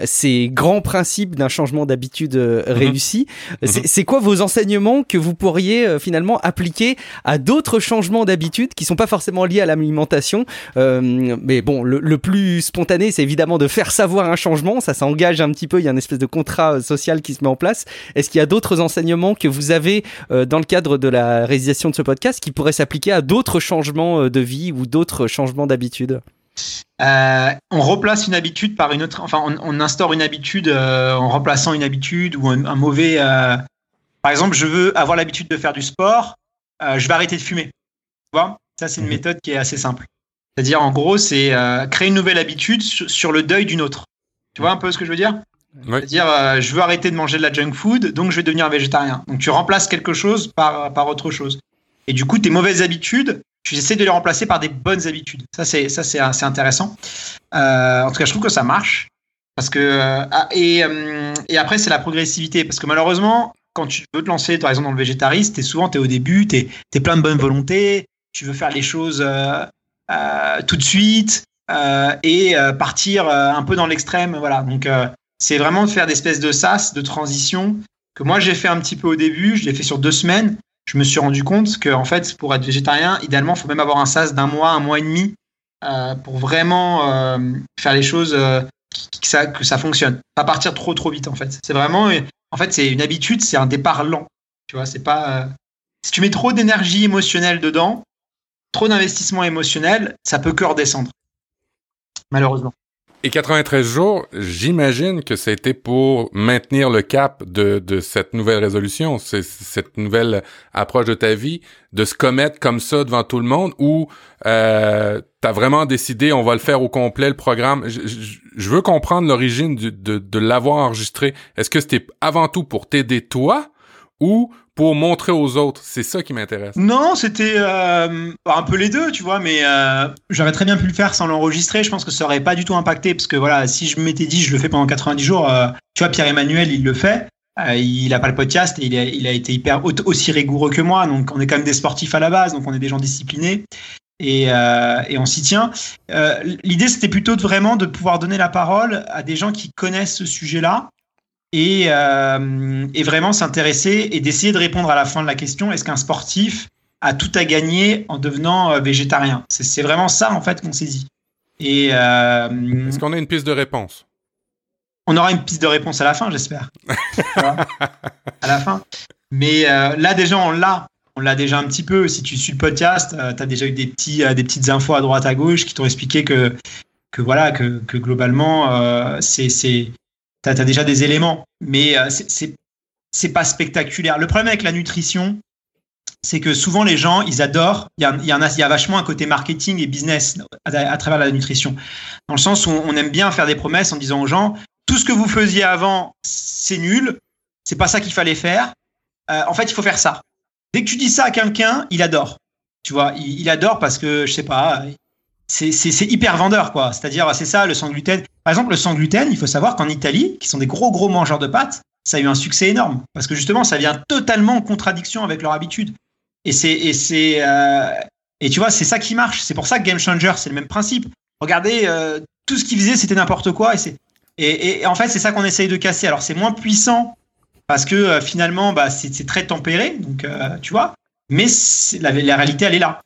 ces grands principes d'un changement d'habitude mhm. réussi. C'est quoi vos enseignements que vous pourriez euh, finalement appliquer à d'autres changements d'habitude qui sont pas forcément liés à l'alimentation euh, Mais bon, le, plus spontané, c'est évidemment de faire savoir un changement. Ça s'engage un petit peu. Il y a une espèce de contrat euh, social qui se met en place. Est-ce qu'il y a d'autres enseignements que vous avez dans le cadre de la réalisation de ce podcast qui pourraient s'appliquer à d'autres changements de vie ou d'autres changements d'habitude euh, on replace une habitude par une autre. Enfin, on, instaure une habitude euh, en remplaçant une habitude ou un, mauvais. Euh, par exemple, je veux avoir l'habitude de faire du sport. je vais arrêter de fumer. Tu vois? Ça, c'est une mhm. méthode qui est assez simple. C'est-à-dire, en gros, c'est créer une nouvelle habitude sur, le deuil d'une autre. Tu vois un peu ce que je veux dire? C'est-à-dire, je veux arrêter de manger de la junk food, donc je vais devenir végétarien. Donc, tu remplaces quelque chose par, par autre chose. Et du coup, tes mauvaises habitudes, j'essaie de les remplacer par des bonnes habitudes. Ça, c'est ça, c'est assez intéressant. Euh, en tout cas, je trouve que ça marche. Parce que euh, ah, et, euh, et après, c'est la progressivité. Parce que malheureusement, quand tu veux te lancer, par exemple, dans le végétarisme, es souvent es au début, tu es plein de bonne volonté, tu veux faire les choses tout de suite et partir un peu dans l'extrême. Voilà. Donc, c'est vraiment de faire des espèces de sas, de transition que moi j'ai fait un petit peu au début. Je l'ai fait sur deux semaines je me suis rendu compte que en fait, pour être végétarien, idéalement, il faut même avoir un sas d'un mois, un mois et demi euh, pour vraiment euh, faire les choses euh, que, ça, que ça fonctionne. Pas partir trop trop vite en fait. C'est vraiment, en fait, c'est une habitude, c'est un départ lent. Tu vois, c'est pas. si tu mets trop d'énergie émotionnelle dedans, trop d'investissement émotionnel, ça peut que redescendre. Malheureusement. Et 93 jours, j'imagine que c'était pour maintenir le cap de, de cette nouvelle résolution, cette nouvelle approche de ta vie, de se commettre comme ça devant tout le monde, ou euh, t'as vraiment décidé, on va le faire au complet, le programme? Je, je, veux comprendre l'origine de, de l'avoir enregistré. Est-ce que c'était avant tout pour t'aider toi, ou pour montrer aux autres C'est ça qui m'intéresse. Non, c'était euh, un peu les deux, tu vois, mais euh, j'aurais très bien pu le faire sans l'enregistrer. Je pense que ça aurait pas du tout impacté, parce que voilà, si je m'étais dit je le fais pendant 90 jours, euh, tu vois, Pierre-Emmanuel, il le fait. il a pas le podcast et il a, été hyper aussi rigoureux que moi, donc on est quand même des sportifs à la base, donc on est des gens disciplinés. et, on s'y tient. L'idée, c'était plutôt de vraiment de pouvoir donner la parole à des gens qui connaissent ce sujet-là et, euh, et vraiment s'intéresser et d'essayer de répondre à la fin de la question est-ce qu'un sportif a tout à gagner en devenant euh, végétarien? C'est vraiment ça en fait qu'on s'est dit. Et euh, Est-ce qu'on a une piste de réponse? On aura une piste de réponse à la fin, j'espère. à la fin. Mais euh, là, déjà, on l'a. On l'a déjà un petit peu. Si tu suis le podcast, euh, tu as déjà eu des, petits, euh, des petites infos à droite, à gauche qui t'ont expliqué que, que, voilà, que, que globalement, euh, c'est, c'est, tu as, déjà des éléments. Mais euh, c'est, pas spectaculaire. Le problème avec la nutrition, c'est que souvent les gens, ils adorent. Il y a, a, y a vachement un côté marketing et business à, à travers la nutrition. Dans le sens où on aime bien faire des promesses en disant aux gens tout ce que vous faisiez avant, c'est nul. C'est pas ça qu'il fallait faire. Euh, en fait, il faut faire ça. Dès que tu dis ça à quelqu'un, il adore. Tu vois, il, il, adore parce que je sais pas, c'est hyper vendeur quoi. C'est-à-dire, c'est ça le sans gluten. Par exemple, le sans gluten, il faut savoir qu'en Italie, qui sont des gros gros mangeurs de pâtes, ça a eu un succès énorme parce que justement, ça vient totalement en contradiction avec leur habitude. Et c'est et c'est euh, et tu vois, c'est ça qui marche. C'est pour ça que Game Changer, c'est le même principe. Regardez, euh, tout ce qu'ils faisaient, c'était n'importe quoi et c'est et, en fait, c'est ça qu'on essaye de casser. Alors, c'est moins puissant parce que euh, finalement, bah, c'est très tempéré, donc euh, tu vois. Mais la réalité, elle est là.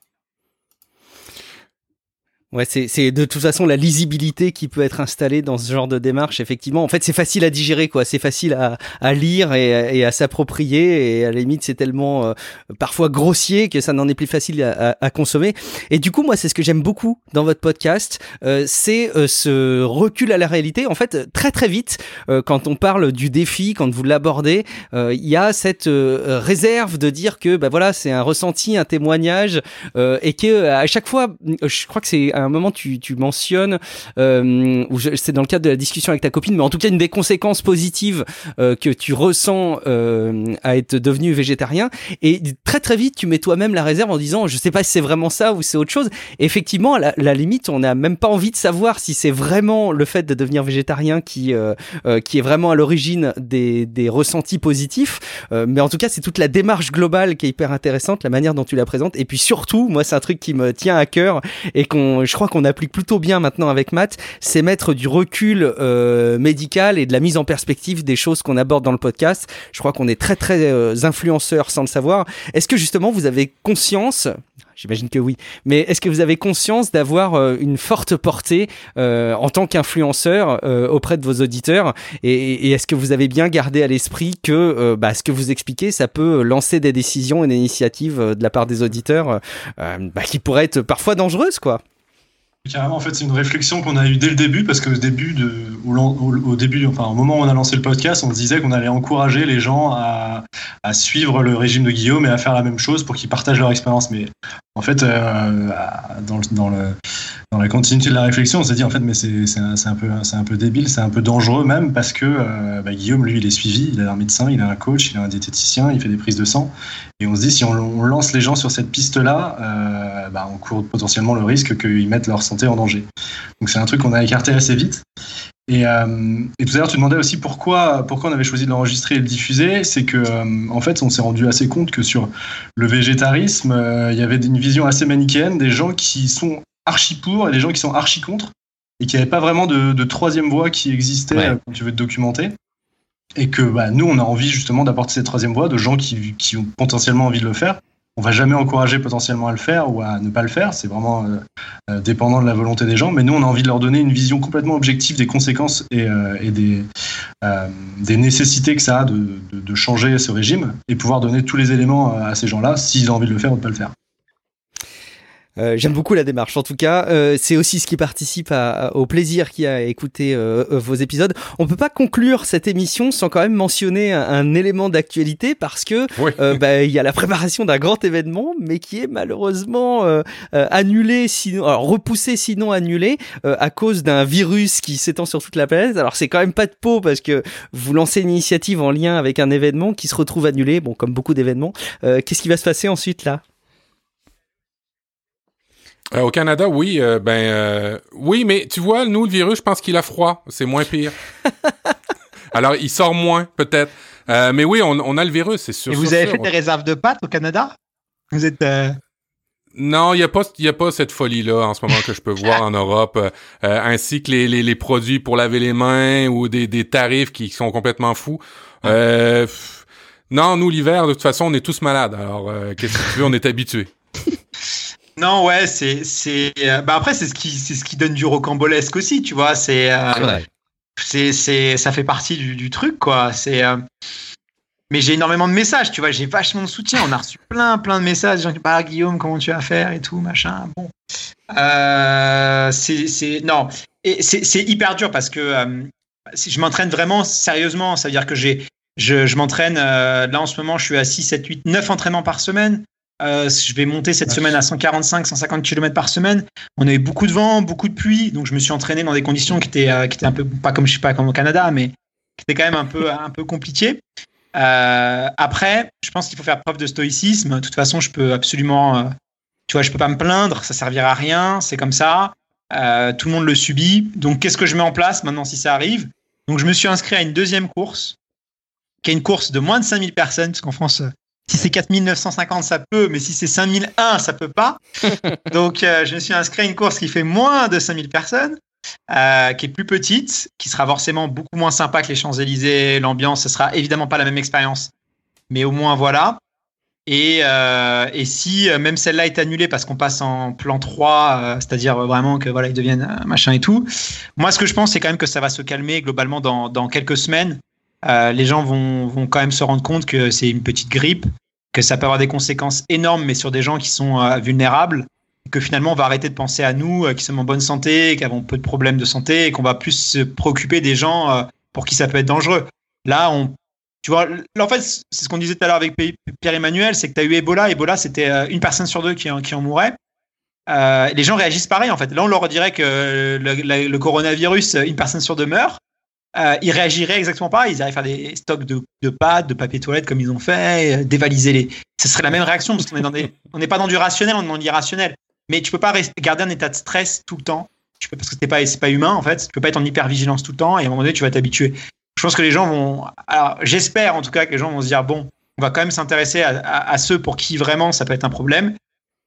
Ouais, c'est de toute façon la lisibilité qui peut être installée dans ce genre de démarche. Effectivement, en fait, c'est facile à digérer, quoi. C'est facile à, à, lire et, et à s'approprier. Et à la limite, c'est tellement euh, parfois grossier que ça n'en est plus facile à, à, à, consommer. Et du coup, moi, c'est ce que j'aime beaucoup dans votre podcast, euh, c'est euh, ce recul à la réalité. En fait, très très vite, euh, quand on parle du défi, quand vous l'abordez, euh, il y a cette réserve de dire que, bah voilà, c'est un ressenti, un témoignage, et que à chaque fois, je crois que c'est à un moment tu, tu mentionnes, euh, c'est dans le cadre de la discussion avec ta copine, mais en tout cas une des conséquences positives euh, que tu ressens euh, à être devenu végétarien. Et très très vite tu mets toi-même la réserve en disant je sais pas si c'est vraiment ça ou c'est autre chose. Effectivement, à la, la, limite, on n'a même pas envie de savoir si c'est vraiment le fait de devenir végétarien qui euh, euh, qui est vraiment à l'origine des, des ressentis positifs. Euh, mais en tout cas, c'est toute la démarche globale qui est hyper intéressante, la manière dont tu la présentes. Et puis surtout, moi, c'est un truc qui me tient à cœur et qu'on je crois qu'on applique plutôt bien maintenant avec Matt, c'est mettre du recul euh, médical et de la mise en perspective des choses qu'on aborde dans le podcast. Je crois qu'on est très très euh, influenceurs sans le savoir. Est-ce que justement vous avez conscience J'imagine que oui. Mais est-ce que vous avez conscience d'avoir euh, une forte portée euh, en tant qu'influenceur auprès de vos auditeurs? Et, est-ce que vous avez bien gardé à l'esprit que bah, ce que vous expliquez, ça peut lancer des décisions et des initiatives de la part des auditeurs bah, qui pourraient être parfois dangereuses, quoi? Carrément, en fait, c'est une réflexion qu'on a eue dès le début, parce qu'au début, de, au, au, début, enfin, au moment où on a lancé le podcast, on se disait qu'on allait encourager les gens à, à, suivre le régime de Guillaume et à faire la même chose pour qu'ils partagent leur expérience. Mais en fait, euh, dans, le, dans, le, dans la continuité de la réflexion, on s'est dit en fait, mais c'est un, un, peu, un peu débile, c'est un peu dangereux même, parce que euh, bah, Guillaume, lui, il est suivi, il a un médecin, il a un coach, il a un diététicien, il fait des prises de sang. Et on se dit, si on, lance les gens sur cette piste-là, euh, bah, on court potentiellement le risque qu'ils mettent leur santé en danger. Donc c'est un truc qu'on a écarté assez vite. Et, euh, et, tout à l'heure, tu demandais aussi pourquoi, pourquoi on avait choisi de l'enregistrer et de le diffuser. C'est que, euh, en fait, on s'est rendu assez compte que sur le végétarisme, il y avait une vision assez manichéenne des gens qui sont archi pour et des gens qui sont archi contre, et qu'il n'y avait pas vraiment de, de, troisième voie qui existait ouais. quand tu veux te documenter. Et que bah, nous, on a envie justement d'apporter cette troisième voie de gens qui, qui ont potentiellement envie de le faire on va jamais encourager potentiellement à le faire ou à ne pas le faire. C'est vraiment euh, euh, dépendant de la volonté des gens. Mais nous, on a envie de leur donner une vision complètement objective des conséquences et, euh, et des, des, nécessités que ça a de, de, de, changer ce régime et pouvoir donner tous les éléments à ces gens-là s'ils ont envie de le faire ou de pas le faire. Euh, J'aime beaucoup la démarche. En tout cas, euh, c'est aussi ce qui participe à, à, au plaisir qui a écouté euh, vos épisodes. On peut pas conclure cette émission sans quand même mentionner un, un élément d'actualité parce que oui. bah, il y a la préparation d'un grand événement, mais qui est malheureusement annulé, sinon alors repoussé, sinon annulé à cause d'un virus qui s'étend sur toute la planète. Alors c'est quand même pas de peau parce que vous lancez une initiative en lien avec un événement qui se retrouve annulé. Bon, comme beaucoup d'événements. Qu'est-ce qui va se passer ensuite là? Euh, au Canada, oui, euh, ben euh, oui, mais tu vois, nous le virus, je pense qu'il a froid, c'est moins pire. Alors, il sort moins peut-être, mais oui, on, on, a le virus, c'est sûr. Et vous sûr, avez sûr. fait des réserves de pâtes au Canada? Vous êtes Non, il n'y a, pas, y a pas cette folie-là en ce moment que je peux voir en Europe, euh, euh, ainsi que les, les, les, produits pour laver les mains ou des, des tarifs qui sont complètement fous. Euh, non, nous, l'hiver, de toute façon, on est tous malades. Alors, euh, qu'est-ce que tu veux, on est habitués. Non, ouais, c'est, c'est, bah après, c'est ce qui, c'est ce qui donne du rocambolesque aussi, tu vois. C'est, c'est, c'est, ça fait partie du, du truc, quoi. C'est, mais j'ai énormément de messages, tu vois, j'ai vachement de soutien. On a reçu plein, plein de messages. Qui parlent, Guillaume, comment tu vas faire et tout, machin. Bon. Euh, c'est, non. Et c'est, c'est hyper dur parce que euh, si je m'entraîne vraiment sérieusement, ça veut dire que j'ai, je, je m'entraîne, euh, là en ce moment, je suis à 6, 7, 8, 9 entraînements par semaine. Euh, je vais monter cette semaine à 145, 150 km par semaine. On avait beaucoup de vent, beaucoup de pluie, donc je me suis entraîné dans des conditions qui étaient, euh, qui étaient un peu, pas comme je sais pas comme au Canada, mais qui étaient quand même un peu, un peu compliquées. Euh, après, je pense qu'il faut faire preuve de stoïcisme. De toute façon, je peux absolument, tu vois, je peux pas me plaindre, ça servira à rien, c'est comme ça. Tout le monde le subit. Donc, qu'est-ce que je mets en place maintenant si ça arrive? Donc, je me suis inscrit à une deuxième course, qui est une course de moins de 5000 personnes, parce qu'en France, si c'est 4950, ça peut, mais si c'est 5001, ça peut pas. Donc, je me suis inscrit à une course qui fait moins de 5000 personnes. Euh, qui est plus petite, qui sera forcément beaucoup moins sympa que les Champs-Élysées, l'ambiance, ce sera évidemment pas la même expérience, mais au moins voilà. Et, euh, et si euh, même celle-là est annulée parce qu'on passe en plan 3, euh, c'est-à-dire vraiment que voilà, ils deviennent machin et tout, moi ce que je pense c'est quand même que ça va se calmer globalement dans, dans quelques semaines. Les gens vont, vont quand même se rendre compte que c'est une petite grippe, que ça peut avoir des conséquences énormes, mais sur des gens qui sont vulnérables que finalement on va arrêter de penser à nous euh, qui sommes en bonne santé, qui avons peu de problèmes de santé et qu'on va plus se préoccuper des gens euh, pour qui ça peut être dangereux. Là, on, tu vois, en fait, c'est ce qu'on disait tout à l'heure avec Pierre-Emmanuel, c'est que tu as eu Ebola. Ebola, c'était euh, une personne sur deux qui, en mourait. Euh, les gens réagissent pareil en fait. Là, on leur dirait que le, le coronavirus, une personne sur deux meurt. Euh, ils réagiraient exactement pareil. Ils iraient faire des stocks de, de pâtes, de papier toilette comme ils ont fait, dévaliser les. Ce serait la même réaction parce qu'on est dans des, on n'est pas dans du rationnel, on est dans l'irrationnel mais tu peux pas garder un état de stress tout le temps. Tu peux, parce que c'est pas, pas humain, en fait. Tu peux pas être en hyper vigilance tout le temps et à un moment donné, tu vas t'habituer. Je pense que les gens vont, alors, j'espère en tout cas que les gens vont se dire, bon, on va quand même s'intéresser à, à, à, ceux pour qui vraiment ça peut être un problème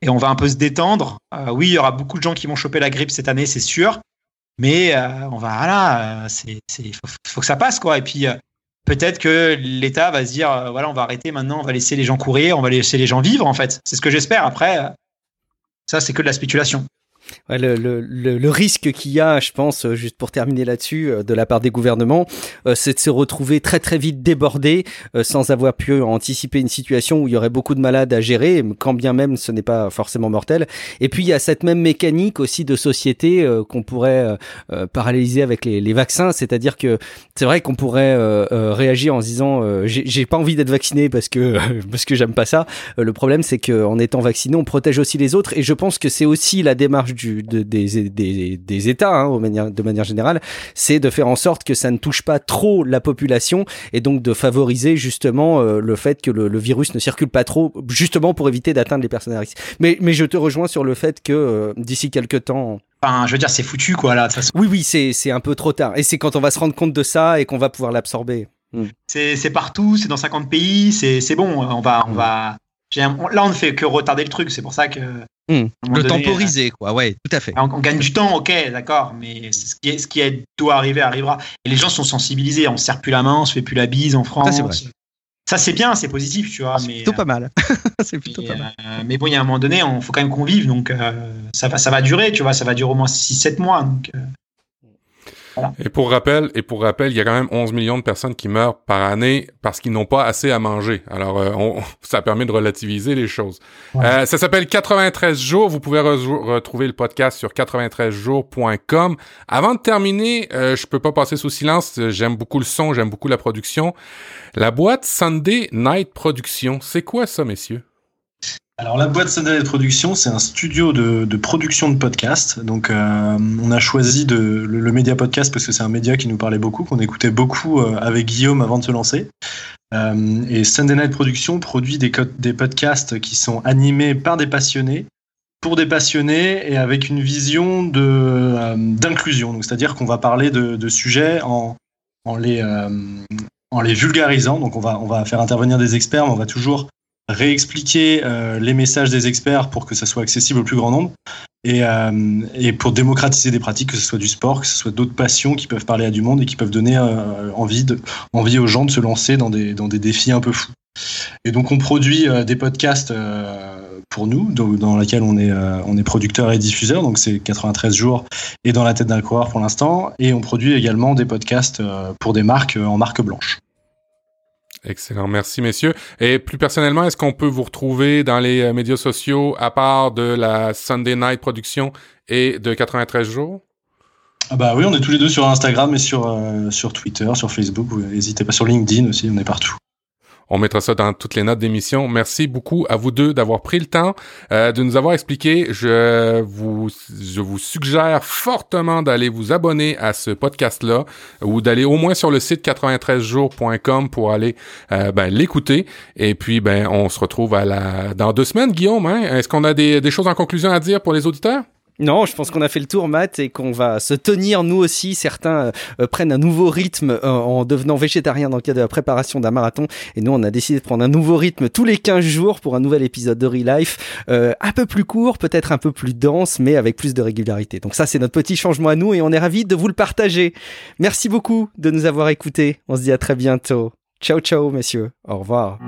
et on va un peu se détendre. Euh, oui, il y aura beaucoup de gens qui vont choper la grippe cette année, c'est sûr. Mais euh, on va, voilà, c'est, c'est, faut, faut, que ça passe, quoi. Et puis, euh, peut-être que l'État va se dire, euh, voilà, on va arrêter maintenant, on va laisser les gens courir, on va laisser les gens vivre, en fait. C'est ce que j'espère. Après, euh, ça, c'est que de la spéculation. Ouais, le, le, le, risque qu'il y a, je pense, euh, juste pour terminer là-dessus, euh, de la part des gouvernements, euh, c'est de se retrouver très très vite débordé sans avoir pu anticiper une situation où il y aurait beaucoup de malades à gérer, quand bien même ce n'est pas forcément mortel. Et puis il y a cette même mécanique aussi de société qu'on pourrait paralyser avec les, les vaccins, c'est-à-dire que c'est vrai qu'on pourrait réagir en se disant j'ai pas envie d'être vacciné parce que parce que j'aime pas ça. le problème c'est qu'en étant vacciné, on protège aussi les autres, et je pense que c'est aussi la démarche du, de, des, des, des, États, hein, manière, de manière générale, c'est de faire en sorte que ça ne touche pas trop la population et donc de favoriser justement euh, le fait que le, le, virus ne circule pas trop, justement pour éviter d'atteindre les personnes à risque. Mais, mais je te rejoins sur le fait que euh, d'ici quelques temps... Enfin, je veux dire, c'est foutu, quoi, là, de toute façon. Oui, oui, c'est un peu trop tard. Et c'est quand on va se rendre compte de ça et qu'on va pouvoir l'absorber. Mm. C'est partout, c'est dans 50 pays, c'est bon, on va... On mm. Là, on ne fait que retarder le truc, c'est pour ça que Mmh. Le donné, temporiser, quoi, ouais, tout à fait. On, on gagne du temps, ok, d'accord, mais ce qui, est, ce qui est, doit arriver arrivera. Et les gens sont sensibilisés, on se serre plus la main, on se fait plus la bise en France. Ça, c'est bien, c'est positif, tu vois. C'est plutôt pas mal. c'est plutôt mais, pas mal. Euh, mais bon, il y a un moment donné, il faut quand même qu'on vive, donc euh, ça, va, ça va durer, tu vois, ça va durer au moins 6-7 mois. Donc, euh, voilà. Et pour rappel, et pour rappel, il y a quand même 11 millions de personnes qui meurent par année parce qu'ils n'ont pas assez à manger. Alors, euh, on, ça permet de relativiser les choses. Ouais. Euh, ça s'appelle 93 jours. Vous pouvez re retrouver le podcast sur 93jours.com. Avant de terminer, euh, je peux pas passer sous silence. J'aime beaucoup le son, j'aime beaucoup la production. La boîte Sunday Night Production, c'est quoi ça, messieurs? Alors la boîte Sunday de production, c'est un studio de, production de podcasts. Donc euh, on a choisi le, le média podcast parce que c'est un média qui nous parlait beaucoup, qu'on écoutait beaucoup euh, avec Guillaume avant de se lancer. Euh, et Sunday Night Production produit des, podcasts qui sont animés par des passionnés, pour des passionnés et avec une vision d'inclusion. Donc c'est-à-dire qu'on va parler de, sujets en, les vulgarisant. Donc on va faire intervenir des experts, mais on va toujours réexpliquer les messages des experts pour que ça soit accessible au plus grand nombre et, et, pour démocratiser des pratiques, que ce soit du sport, que ce soit d'autres passions qui peuvent parler à du monde et qui peuvent donner envie, de, envie aux gens de se lancer dans des, dans défis un peu fous. Et donc on produit des podcasts pour nous, dans laquelle on est, euh, on est producteur et diffuseur, donc c'est 93 jours et dans la tête d'un coureur pour l'instant. Et on produit également des podcasts euh, pour des marques euh, en marque blanche. Excellent, merci messieurs. Et plus personnellement, est-ce qu'on peut vous retrouver dans les médias sociaux à part de la Sunday Night Production et de 93 jours? Ah bah oui, on est tous les deux sur Instagram et sur, sur Twitter, sur Facebook. N'hésitez pas sur LinkedIn aussi, on est partout. On mettra ça dans toutes les notes d'émission. Merci beaucoup à vous deux d'avoir pris le temps euh, de nous avoir expliqué. Je vous, je vous suggère fortement d'aller vous abonner à ce podcast-là ou d'aller au moins sur le site 93jours.com pour aller euh, ben, l'écouter. Et puis, ben, on se retrouve à la dans deux semaines, Guillaume. Hein? Est-ce qu'on a des, des choses en conclusion à dire pour les auditeurs? Non, je pense qu'on a fait le tour, Matt, et qu'on va se tenir, nous aussi. Certains euh, euh, prennent un nouveau rythme euh, en devenant végétarien dans le cadre de la préparation d'un marathon. Et nous, on a décidé de prendre un nouveau rythme tous les 15 jours pour un nouvel épisode de Relife. un peu plus court, peut-être un peu plus dense, mais avec plus de régularité. Donc ça, c'est notre petit changement à nous et on est ravis de vous le partager. Merci beaucoup de nous avoir écoutés. On se dit à très bientôt. Ciao, ciao, messieurs. Au revoir.